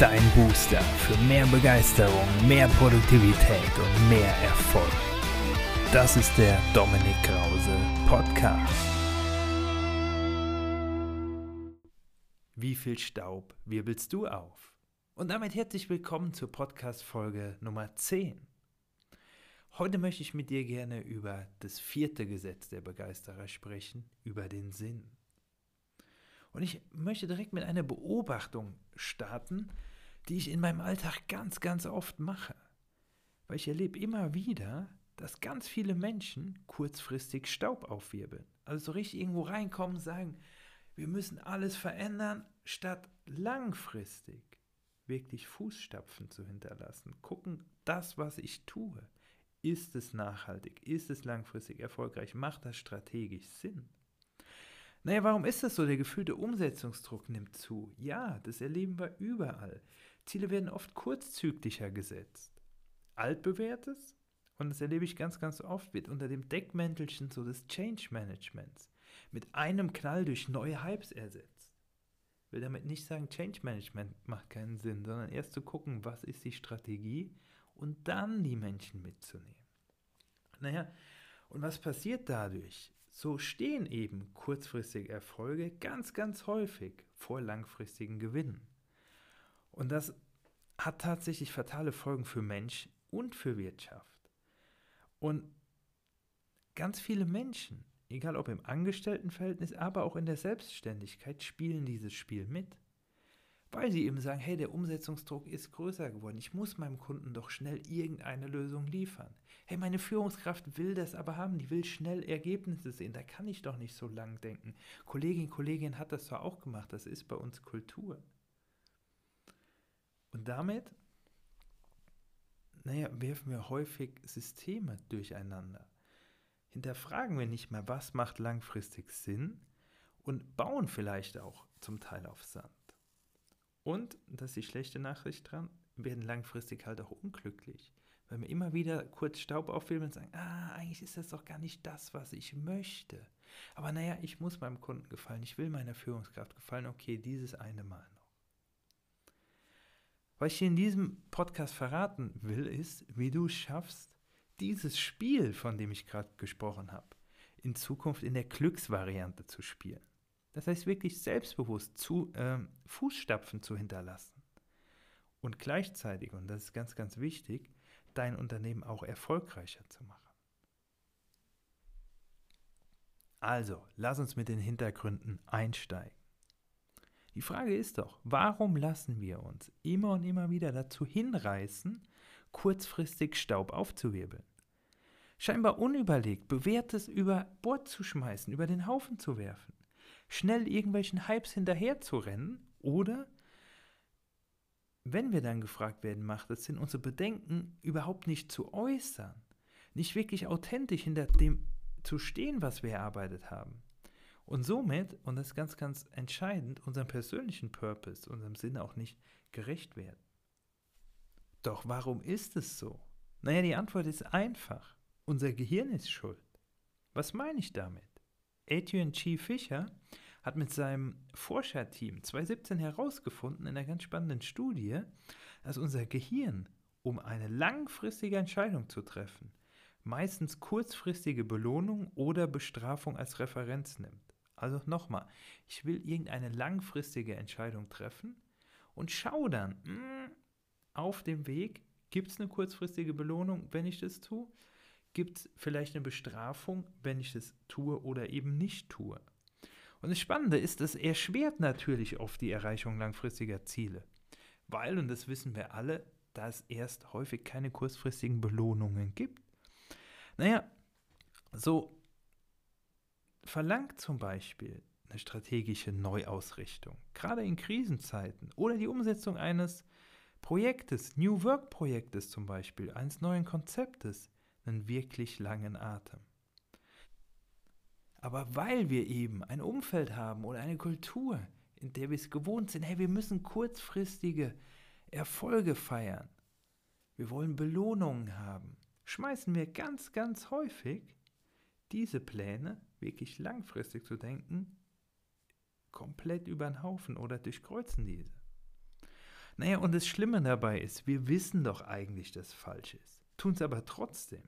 Dein Booster für mehr Begeisterung, mehr Produktivität und mehr Erfolg. Das ist der Dominik Krause Podcast. Wie viel Staub wirbelst du auf? Und damit herzlich willkommen zur Podcast-Folge Nummer 10. Heute möchte ich mit dir gerne über das vierte Gesetz der Begeisterer sprechen, über den Sinn. Und ich möchte direkt mit einer Beobachtung starten, die ich in meinem Alltag ganz, ganz oft mache. Weil ich erlebe immer wieder, dass ganz viele Menschen kurzfristig Staub aufwirbeln. Also so richtig irgendwo reinkommen und sagen, wir müssen alles verändern, statt langfristig wirklich Fußstapfen zu hinterlassen. Gucken, das, was ich tue, ist es nachhaltig, ist es langfristig erfolgreich, macht das strategisch Sinn? Naja, warum ist das so? Der gefühlte Umsetzungsdruck nimmt zu. Ja, das erleben wir überall. Ziele werden oft kurzzyklischer gesetzt. Altbewährtes, und das erlebe ich ganz, ganz oft, wird unter dem Deckmäntelchen so des Change Managements mit einem Knall durch neue Hypes ersetzt. Ich will damit nicht sagen, Change Management macht keinen Sinn, sondern erst zu gucken, was ist die Strategie und dann die Menschen mitzunehmen. Naja, und was passiert dadurch? So stehen eben kurzfristige Erfolge ganz, ganz häufig vor langfristigen Gewinnen. Und das hat tatsächlich fatale Folgen für Mensch und für Wirtschaft. Und ganz viele Menschen, egal ob im Angestelltenverhältnis, aber auch in der Selbstständigkeit, spielen dieses Spiel mit. Weil sie eben sagen, hey, der Umsetzungsdruck ist größer geworden. Ich muss meinem Kunden doch schnell irgendeine Lösung liefern. Hey, meine Führungskraft will das aber haben, die will schnell Ergebnisse sehen. Da kann ich doch nicht so lang denken. Kollegin, Kollegin hat das zwar auch gemacht, das ist bei uns Kultur. Und damit, naja, werfen wir häufig Systeme durcheinander. Hinterfragen wir nicht mehr, was macht langfristig Sinn und bauen vielleicht auch zum Teil auf Sand. Und, das ist die schlechte Nachricht dran, werden langfristig halt auch unglücklich. Weil wir immer wieder kurz Staub aufwirbeln und sagen, ah, eigentlich ist das doch gar nicht das, was ich möchte. Aber naja, ich muss meinem Kunden gefallen, ich will meiner Führungskraft gefallen, okay, dieses eine Mal noch. Was ich dir in diesem Podcast verraten will, ist, wie du schaffst, dieses Spiel, von dem ich gerade gesprochen habe, in Zukunft in der Glücksvariante zu spielen. Das heißt wirklich selbstbewusst zu, äh, Fußstapfen zu hinterlassen. Und gleichzeitig, und das ist ganz, ganz wichtig, dein Unternehmen auch erfolgreicher zu machen. Also, lass uns mit den Hintergründen einsteigen. Die Frage ist doch, warum lassen wir uns immer und immer wieder dazu hinreißen, kurzfristig Staub aufzuwirbeln? Scheinbar unüberlegt, bewährtes über Bord zu schmeißen, über den Haufen zu werfen, schnell irgendwelchen Hypes hinterher zu rennen oder, wenn wir dann gefragt werden, macht es Sinn, unsere Bedenken überhaupt nicht zu äußern, nicht wirklich authentisch hinter dem zu stehen, was wir erarbeitet haben. Und somit, und das ist ganz, ganz entscheidend, unserem persönlichen Purpose, unserem Sinn auch nicht gerecht werden. Doch warum ist es so? Naja, die Antwort ist einfach. Unser Gehirn ist schuld. Was meine ich damit? Adrian G. Fischer hat mit seinem Forscherteam 2017 herausgefunden in einer ganz spannenden Studie, dass unser Gehirn, um eine langfristige Entscheidung zu treffen, meistens kurzfristige Belohnung oder Bestrafung als Referenz nimmt. Also nochmal, ich will irgendeine langfristige Entscheidung treffen und schaue dann, mh, hm, auf dem Weg, gibt es eine kurzfristige Belohnung, wenn ich das tue? Gibt es vielleicht eine Bestrafung, wenn ich das tue oder eben nicht tue? Und das Spannende ist, es erschwert natürlich oft die Erreichung langfristiger Ziele. Weil, und das wissen wir alle, da es erst häufig keine kurzfristigen Belohnungen gibt. Naja, so verlangt zum Beispiel eine strategische Neuausrichtung, gerade in Krisenzeiten, oder die Umsetzung eines Projektes, New Work Projektes zum Beispiel, eines neuen Konzeptes, einen wirklich langen Atem. Aber weil wir eben ein Umfeld haben oder eine Kultur, in der wir es gewohnt sind, hey, wir müssen kurzfristige Erfolge feiern, wir wollen Belohnungen haben, schmeißen wir ganz, ganz häufig diese Pläne wirklich langfristig zu denken, komplett über den Haufen oder durchkreuzen diese. Naja, und das Schlimme dabei ist, wir wissen doch eigentlich, dass es falsch ist, tun es aber trotzdem.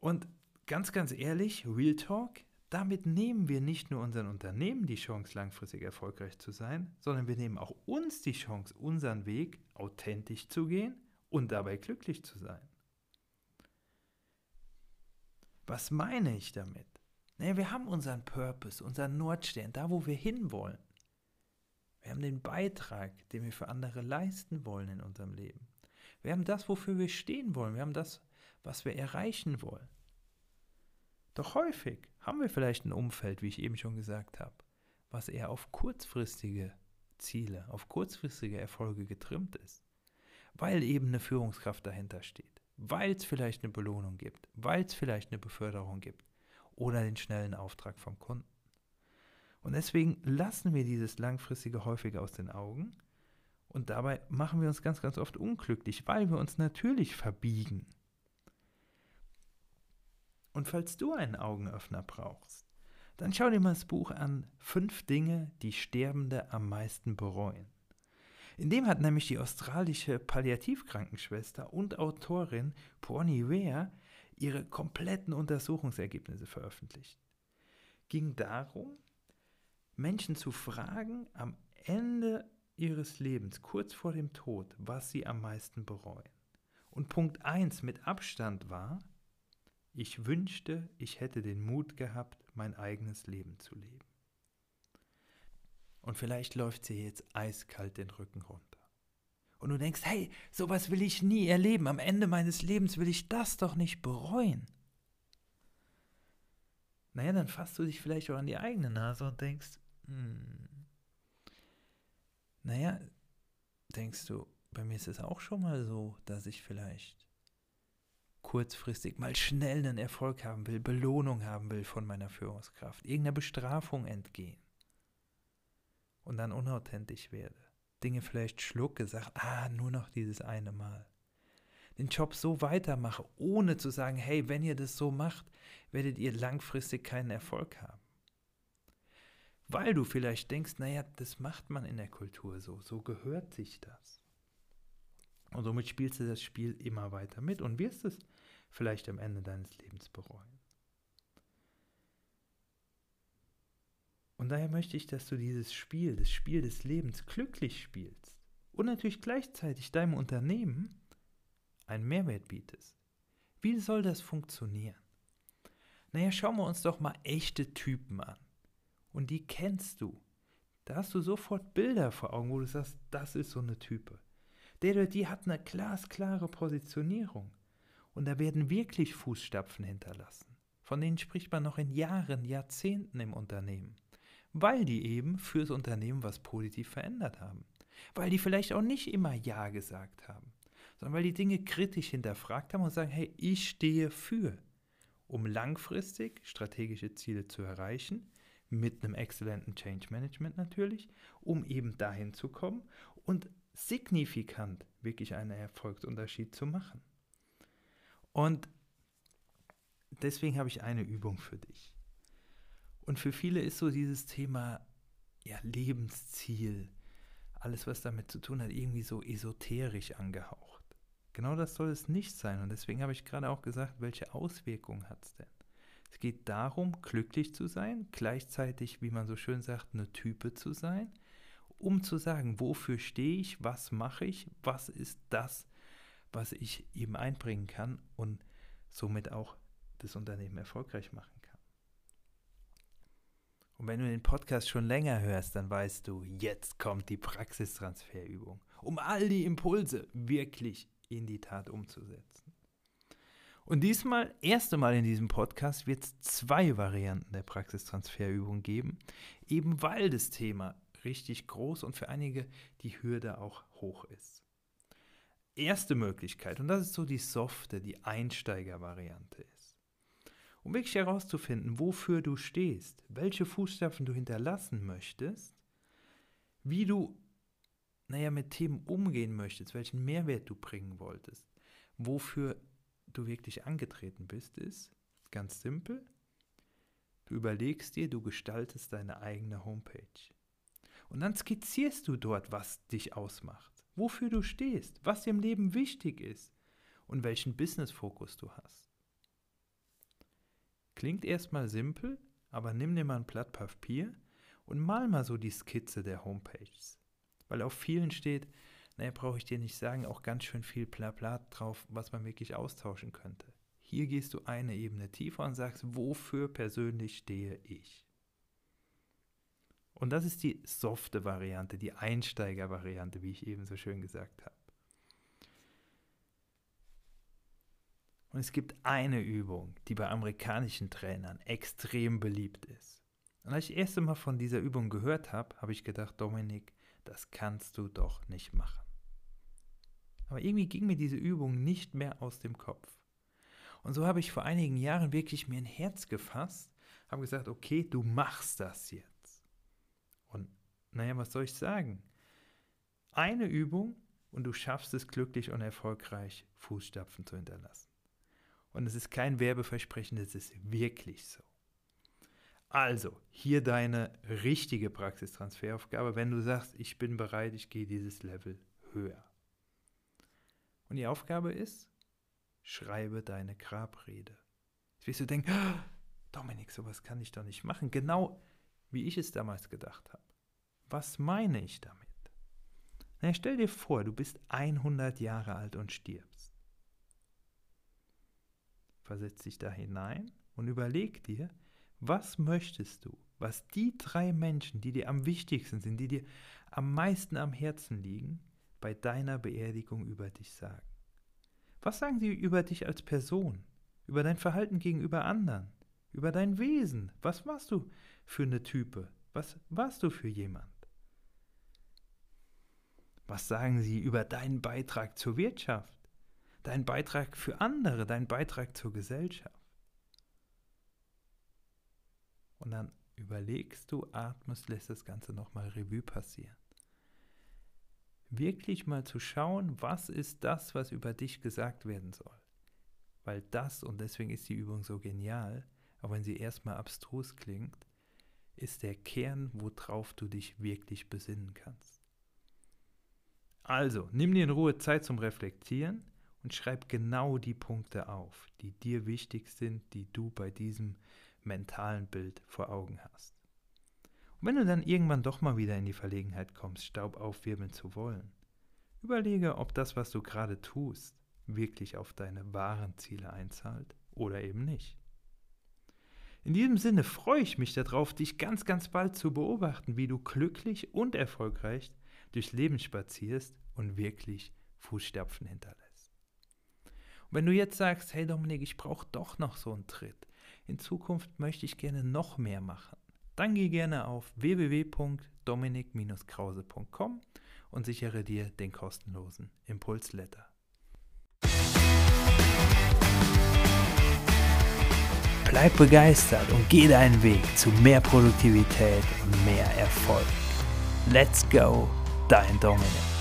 Und ganz, ganz ehrlich, Real Talk, damit nehmen wir nicht nur unseren Unternehmen die Chance, langfristig erfolgreich zu sein, sondern wir nehmen auch uns die Chance, unseren Weg authentisch zu gehen und dabei glücklich zu sein. Was meine ich damit? Naja, wir haben unseren Purpose, unseren Nordstern, da wo wir hinwollen. Wir haben den Beitrag, den wir für andere leisten wollen in unserem Leben. Wir haben das, wofür wir stehen wollen. Wir haben das, was wir erreichen wollen. Doch häufig haben wir vielleicht ein Umfeld, wie ich eben schon gesagt habe, was eher auf kurzfristige Ziele, auf kurzfristige Erfolge getrimmt ist, weil eben eine Führungskraft dahinter steht, weil es vielleicht eine Belohnung gibt, weil es vielleicht eine Beförderung gibt oder den schnellen Auftrag vom Kunden. Und deswegen lassen wir dieses Langfristige häufig aus den Augen und dabei machen wir uns ganz, ganz oft unglücklich, weil wir uns natürlich verbiegen und falls du einen Augenöffner brauchst, dann schau dir mal das Buch an Fünf Dinge, die Sterbende am meisten bereuen. In dem hat nämlich die australische Palliativkrankenschwester und Autorin Pony Ware ihre kompletten Untersuchungsergebnisse veröffentlicht. Ging darum, Menschen zu fragen am Ende ihres Lebens, kurz vor dem Tod, was sie am meisten bereuen. Und Punkt 1 mit Abstand war, ich wünschte, ich hätte den Mut gehabt, mein eigenes Leben zu leben. Und vielleicht läuft sie jetzt eiskalt den Rücken runter. Und du denkst, hey, sowas will ich nie erleben. Am Ende meines Lebens will ich das doch nicht bereuen. Naja, dann fasst du dich vielleicht auch an die eigene Nase und denkst, hm, naja, denkst du, bei mir ist es auch schon mal so, dass ich vielleicht kurzfristig mal schnell einen Erfolg haben will, Belohnung haben will von meiner Führungskraft, irgendeiner Bestrafung entgehen und dann unauthentisch werde, Dinge vielleicht schlucke, sage, ah, nur noch dieses eine Mal. Den Job so weitermache, ohne zu sagen, hey, wenn ihr das so macht, werdet ihr langfristig keinen Erfolg haben. Weil du vielleicht denkst, naja, das macht man in der Kultur so, so gehört sich das. Und somit spielst du das Spiel immer weiter mit und wirst es vielleicht am Ende deines Lebens bereuen. Und daher möchte ich, dass du dieses Spiel, das Spiel des Lebens glücklich spielst und natürlich gleichzeitig deinem Unternehmen einen Mehrwert bietest. Wie soll das funktionieren? Naja, schauen wir uns doch mal echte Typen an. Und die kennst du. Da hast du sofort Bilder vor Augen, wo du sagst, das ist so eine Type. Der oder die hat eine glasklare Positionierung. Und da werden wirklich Fußstapfen hinterlassen. Von denen spricht man noch in Jahren, Jahrzehnten im Unternehmen. Weil die eben fürs Unternehmen was positiv verändert haben. Weil die vielleicht auch nicht immer Ja gesagt haben, sondern weil die Dinge kritisch hinterfragt haben und sagen, hey, ich stehe für, um langfristig strategische Ziele zu erreichen, mit einem exzellenten Change Management natürlich, um eben dahin zu kommen und signifikant wirklich einen Erfolgsunterschied zu machen. Und deswegen habe ich eine Übung für dich. Und für viele ist so dieses Thema ja, Lebensziel, alles, was damit zu tun hat, irgendwie so esoterisch angehaucht. Genau das soll es nicht sein. Und deswegen habe ich gerade auch gesagt, welche Auswirkungen hat es denn? Es geht darum, glücklich zu sein, gleichzeitig, wie man so schön sagt, eine Type zu sein, um zu sagen, wofür stehe ich, was mache ich, was ist das, was ich eben einbringen kann und somit auch das Unternehmen erfolgreich machen. Und wenn du den Podcast schon länger hörst, dann weißt du, jetzt kommt die Praxistransferübung, um all die Impulse wirklich in die Tat umzusetzen. Und diesmal, erste Mal in diesem Podcast, wird es zwei Varianten der Praxistransferübung geben, eben weil das Thema richtig groß und für einige die Hürde auch hoch ist erste Möglichkeit, und das ist so die softe, die Einsteigervariante um wirklich herauszufinden, wofür du stehst, welche Fußstapfen du hinterlassen möchtest, wie du, naja, mit Themen umgehen möchtest, welchen Mehrwert du bringen wolltest, wofür du wirklich angetreten bist, ist ganz simpel. Du überlegst dir, du gestaltest deine eigene Homepage. Und dann skizzierst du dort, was dich ausmacht, wofür du stehst, was dir im Leben wichtig ist und welchen Business-Fokus du hast. Klingt erstmal simpel, aber nimm dir mal ein Blatt Papier und mal mal so die Skizze der Homepages. Weil auf vielen steht, naja, brauche ich dir nicht sagen, auch ganz schön viel Blabla drauf, was man wirklich austauschen könnte. Hier gehst du eine Ebene tiefer und sagst, wofür persönlich stehe ich? Und das ist die softe Variante, die Einsteiger-Variante, wie ich eben so schön gesagt habe. Und es gibt eine Übung, die bei amerikanischen Trainern extrem beliebt ist. Und als ich das erste Mal von dieser Übung gehört habe, habe ich gedacht, Dominik, das kannst du doch nicht machen. Aber irgendwie ging mir diese Übung nicht mehr aus dem Kopf. Und so habe ich vor einigen Jahren wirklich mir ein Herz gefasst, habe gesagt, okay, du machst das jetzt. Und naja, was soll ich sagen? Eine Übung und du schaffst es glücklich und erfolgreich, Fußstapfen zu hinterlassen. Und es ist kein Werbeversprechen, es ist wirklich so. Also, hier deine richtige Praxistransferaufgabe, wenn du sagst, ich bin bereit, ich gehe dieses Level höher. Und die Aufgabe ist, schreibe deine Grabrede. Jetzt wirst du denken, oh, Dominik, sowas kann ich doch nicht machen. Genau wie ich es damals gedacht habe. Was meine ich damit? Na, stell dir vor, du bist 100 Jahre alt und stirbst. Versetz dich da hinein und überleg dir, was möchtest du, was die drei Menschen, die dir am wichtigsten sind, die dir am meisten am Herzen liegen, bei deiner Beerdigung über dich sagen? Was sagen sie über dich als Person, über dein Verhalten gegenüber anderen, über dein Wesen? Was warst du für eine Type? Was warst du für jemand? Was sagen sie über deinen Beitrag zur Wirtschaft? Dein Beitrag für andere, dein Beitrag zur Gesellschaft. Und dann überlegst du, atmest, lässt das Ganze nochmal Revue passieren. Wirklich mal zu schauen, was ist das, was über dich gesagt werden soll. Weil das, und deswegen ist die Übung so genial, auch wenn sie erstmal abstrus klingt, ist der Kern, worauf du dich wirklich besinnen kannst. Also, nimm dir in Ruhe Zeit zum Reflektieren und schreib genau die Punkte auf, die dir wichtig sind, die du bei diesem mentalen Bild vor Augen hast. Und wenn du dann irgendwann doch mal wieder in die Verlegenheit kommst, Staub aufwirbeln zu wollen, überlege, ob das, was du gerade tust, wirklich auf deine wahren Ziele einzahlt oder eben nicht. In diesem Sinne freue ich mich darauf, dich ganz, ganz bald zu beobachten, wie du glücklich und erfolgreich durchs Leben spazierst und wirklich Fußstapfen hinterlässt. Wenn du jetzt sagst, hey Dominik, ich brauche doch noch so einen Tritt, in Zukunft möchte ich gerne noch mehr machen, dann geh gerne auf www.dominik-krause.com und sichere dir den kostenlosen Impulsletter. Bleib begeistert und geh deinen Weg zu mehr Produktivität und mehr Erfolg. Let's go, dein Dominik.